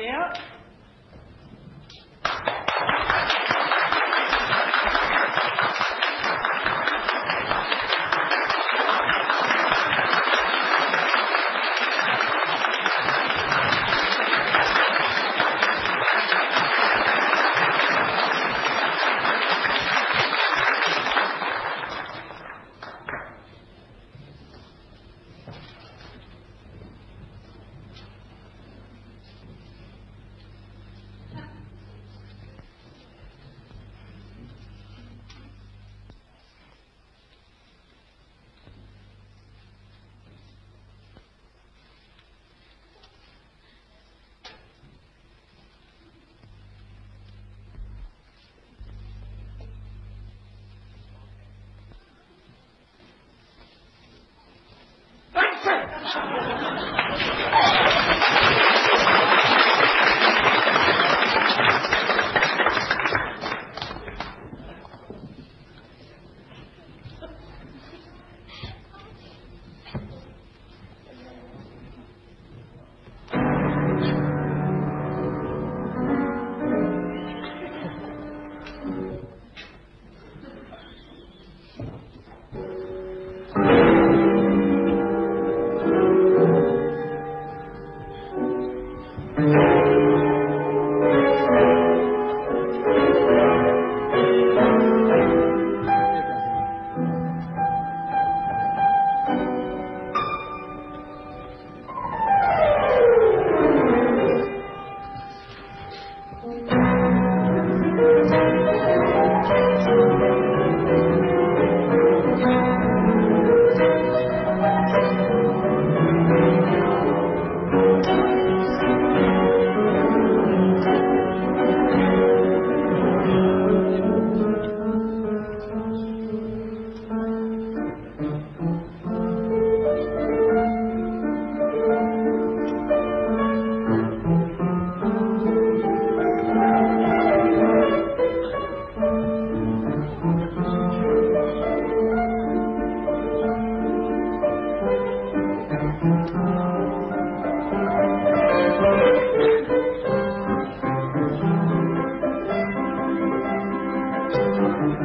out.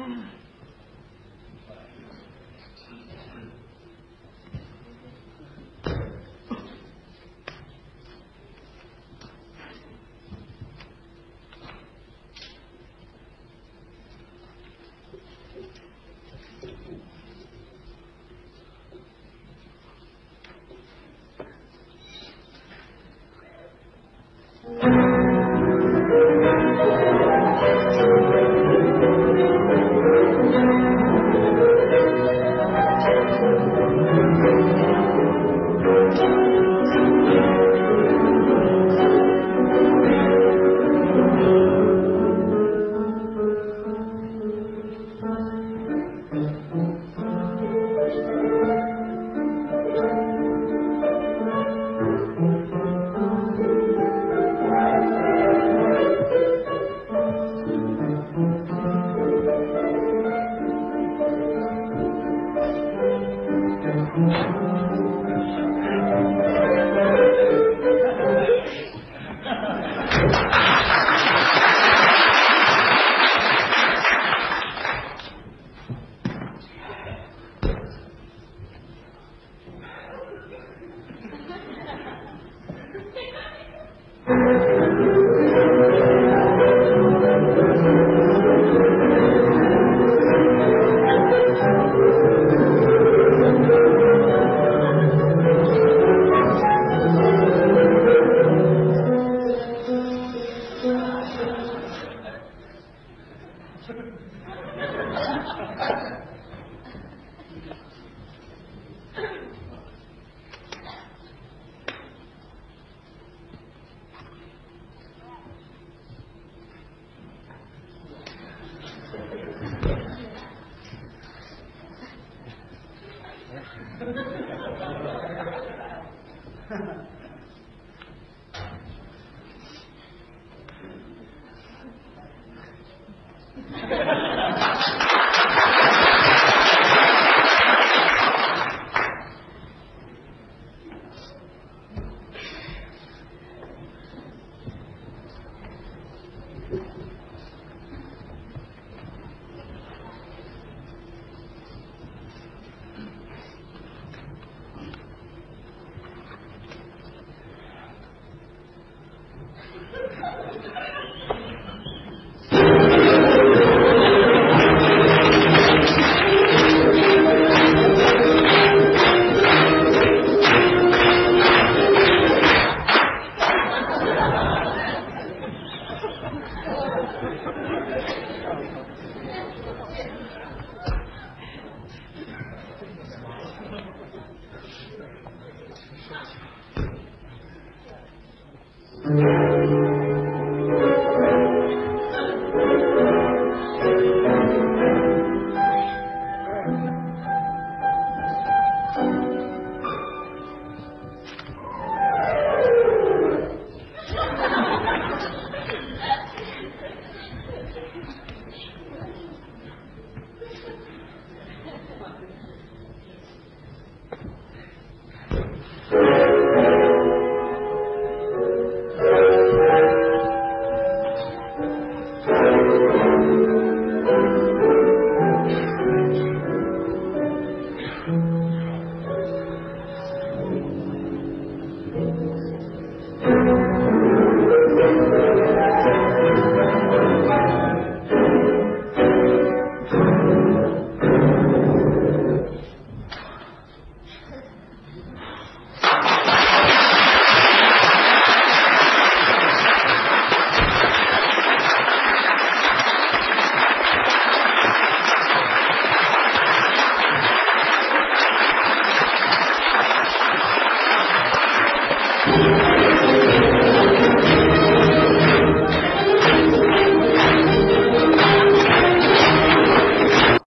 Mm. Mm-hmm.